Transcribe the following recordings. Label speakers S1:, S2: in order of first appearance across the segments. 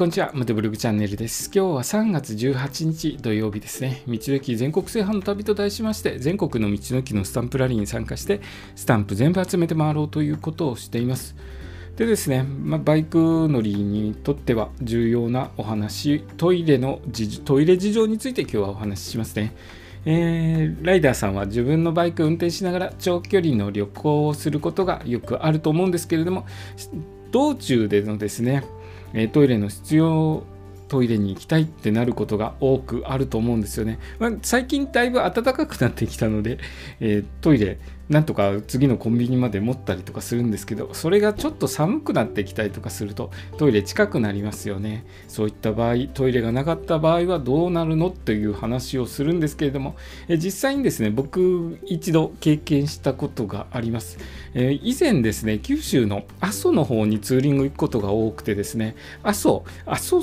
S1: こんにちは。モテブログチャンネルです。今日は3月18日土曜日ですね。道の駅全国制覇の旅と題しまして、全国の道の駅のスタンプラリーに参加して、スタンプ全部集めて回ろうということをしています。でですね、まあ、バイク乗りにとっては重要なお話、トイレのトイレ事情について今日はお話ししますね。えー、ライダーさんは自分のバイク運転しながら長距離の旅行をすることがよくあると思うんですけれども道中でのですねトイレの必要トイレに行きたいってなることが多くあると思うんですよね。まあ、最近だいぶ暖かくなってきたので、えー、トイレなんとか次のコンビニまで持ったりとかするんですけどそれがちょっと寒くなってきたりとかするとトイレ近くなりますよねそういった場合トイレがなかった場合はどうなるのという話をするんですけれどもえ実際にですね僕一度経験したことがあります、え以前ですね九州の阿蘇の方にツーリング行くことが多くてですね阿蘇阿蘇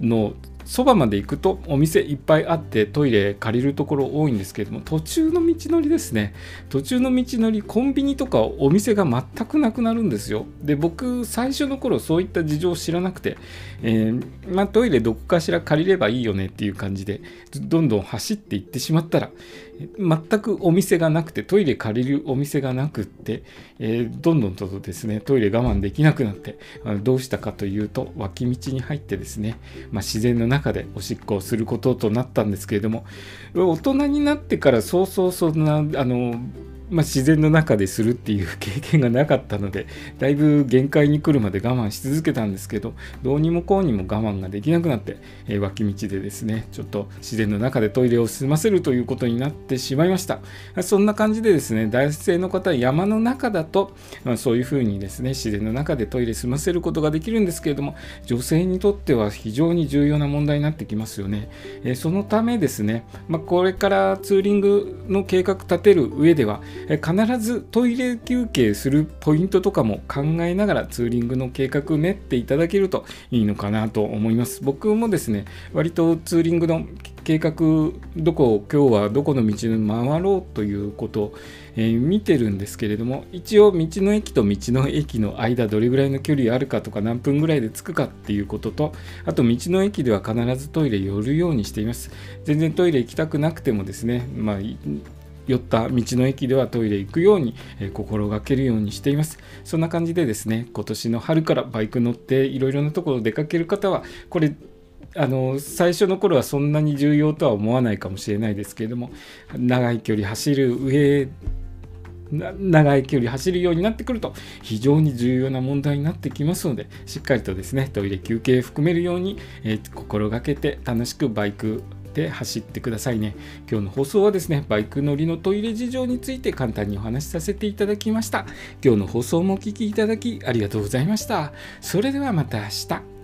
S1: のそばまで行くとお店いっぱいあってトイレ借りるところ多いんですけれども途中の道のりですね。途中の道のりコンビニとかお店が全くなくなるんですよ。で僕最初の頃そういった事情を知らなくて、えー、まあ、トイレどこかしら借りればいいよねっていう感じでどんどん走っていってしまったら全くお店がなくてトイレ借りるお店がなくって、えー、どんどんとですねトイレ我慢できなくなってどうしたかというと脇道に入ってですね、まあ、自然の中中でおしっこをすることとなったんですけれども大人になってからそうそうそんなあのまあ、自然の中でするっていう経験がなかったのでだいぶ限界に来るまで我慢し続けたんですけどどうにもこうにも我慢ができなくなって、えー、脇道でですねちょっと自然の中でトイレを済ませるということになってしまいました。そんな感じでですね男性の方は山の中だと、まあ、そういうふうにですね自然の中でトイレ済ませることができるんですけれども女性にとっては非常に重要な問題になってきますよね、えー、そのためですね、まあ、これからツーリングの計画立てる上では必ずトイレ休憩するポイントとかも考えながらツーリングの計画を練っていただけるといいのかなと思います。僕もですね、割とツーリングの計画、どこ、今日はどこの道に回ろうということを、えー、見てるんですけれども、一応道の駅と道の駅の間どれぐらいの距離あるかとか何分ぐらいで着くかっていうことと、あと道の駅では必ずトイレ寄るようにしています。全然トイレ行きたくなくてもですね、まあ寄った道の駅ではトイレ行くように、え心がけるようにしています。そんな感じでですね、今年の春からバイク乗っていろいろなところ出かける方は、これあの最初の頃はそんなに重要とは思わないかもしれないですけれども長い距離走る上長い距離走るようになってくると非常に重要な問題になってきますのでしっかりとですねトイレ休憩含めるように、えー、心がけて楽しくバイクで走ってくださいね。今日の放送はですね、バイク乗りのトイレ事情について簡単にお話しさせていただきました。今日の放送もお聴きいただきありがとうございました。それではまた明日。